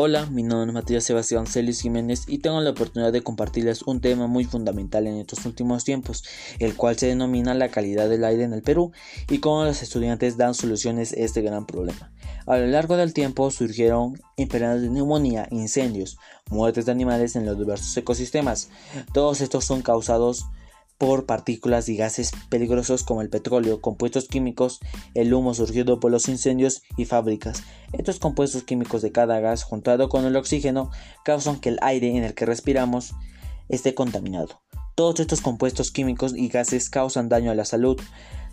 Hola, mi nombre es Matías Sebastián Celis Jiménez y tengo la oportunidad de compartirles un tema muy fundamental en estos últimos tiempos, el cual se denomina la calidad del aire en el Perú y cómo los estudiantes dan soluciones a este gran problema. A lo largo del tiempo surgieron enfermedades de neumonía, incendios, muertes de animales en los diversos ecosistemas. Todos estos son causados por partículas y gases peligrosos como el petróleo, compuestos químicos, el humo surgido por los incendios y fábricas. Estos compuestos químicos de cada gas juntado con el oxígeno causan que el aire en el que respiramos esté contaminado. Todos estos compuestos químicos y gases causan daño a la salud,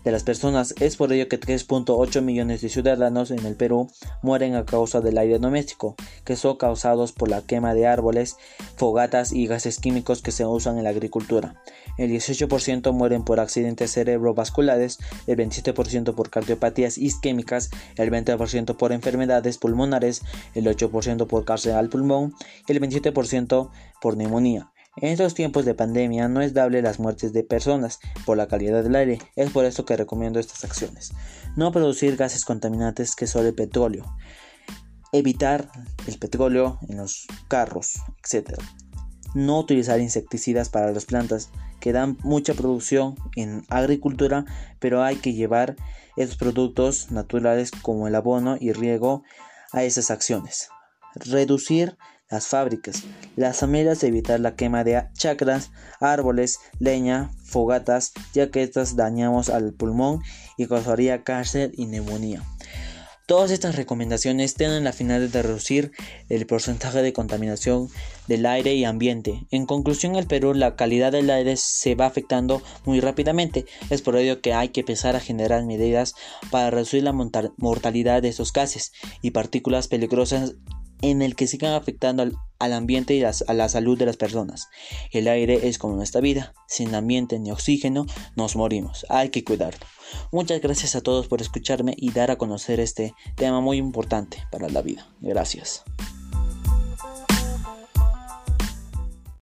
de las personas. Es por ello que 3.8 millones de ciudadanos en el Perú mueren a causa del aire doméstico, que son causados por la quema de árboles, fogatas y gases químicos que se usan en la agricultura. El 18% mueren por accidentes cerebrovasculares, el 27% por cardiopatías isquémicas, el 20% por enfermedades pulmonares, el 8% por cáncer al pulmón y el 27% por neumonía. En estos tiempos de pandemia no es dable las muertes de personas por la calidad del aire, es por eso que recomiendo estas acciones. No producir gases contaminantes que son el petróleo, evitar el petróleo en los carros, etc. No utilizar insecticidas para las plantas que dan mucha producción en agricultura, pero hay que llevar esos productos naturales como el abono y riego a esas acciones. Reducir las fábricas, las amigas evitar la quema de chacras, árboles, leña, fogatas, ya que estas dañamos al pulmón y causaría cáncer y neumonía. Todas estas recomendaciones tienen la finalidad de reducir el porcentaje de contaminación del aire y ambiente. En conclusión, en el Perú la calidad del aire se va afectando muy rápidamente. Es por ello que hay que empezar a generar medidas para reducir la mortalidad de estos gases y partículas peligrosas en el que sigan afectando al, ambiente y a la salud de las personas. El aire es como nuestra vida, sin ambiente ni oxígeno nos morimos, hay que cuidarlo. Muchas gracias a todos por escucharme y dar a conocer este tema muy importante para la vida. Gracias.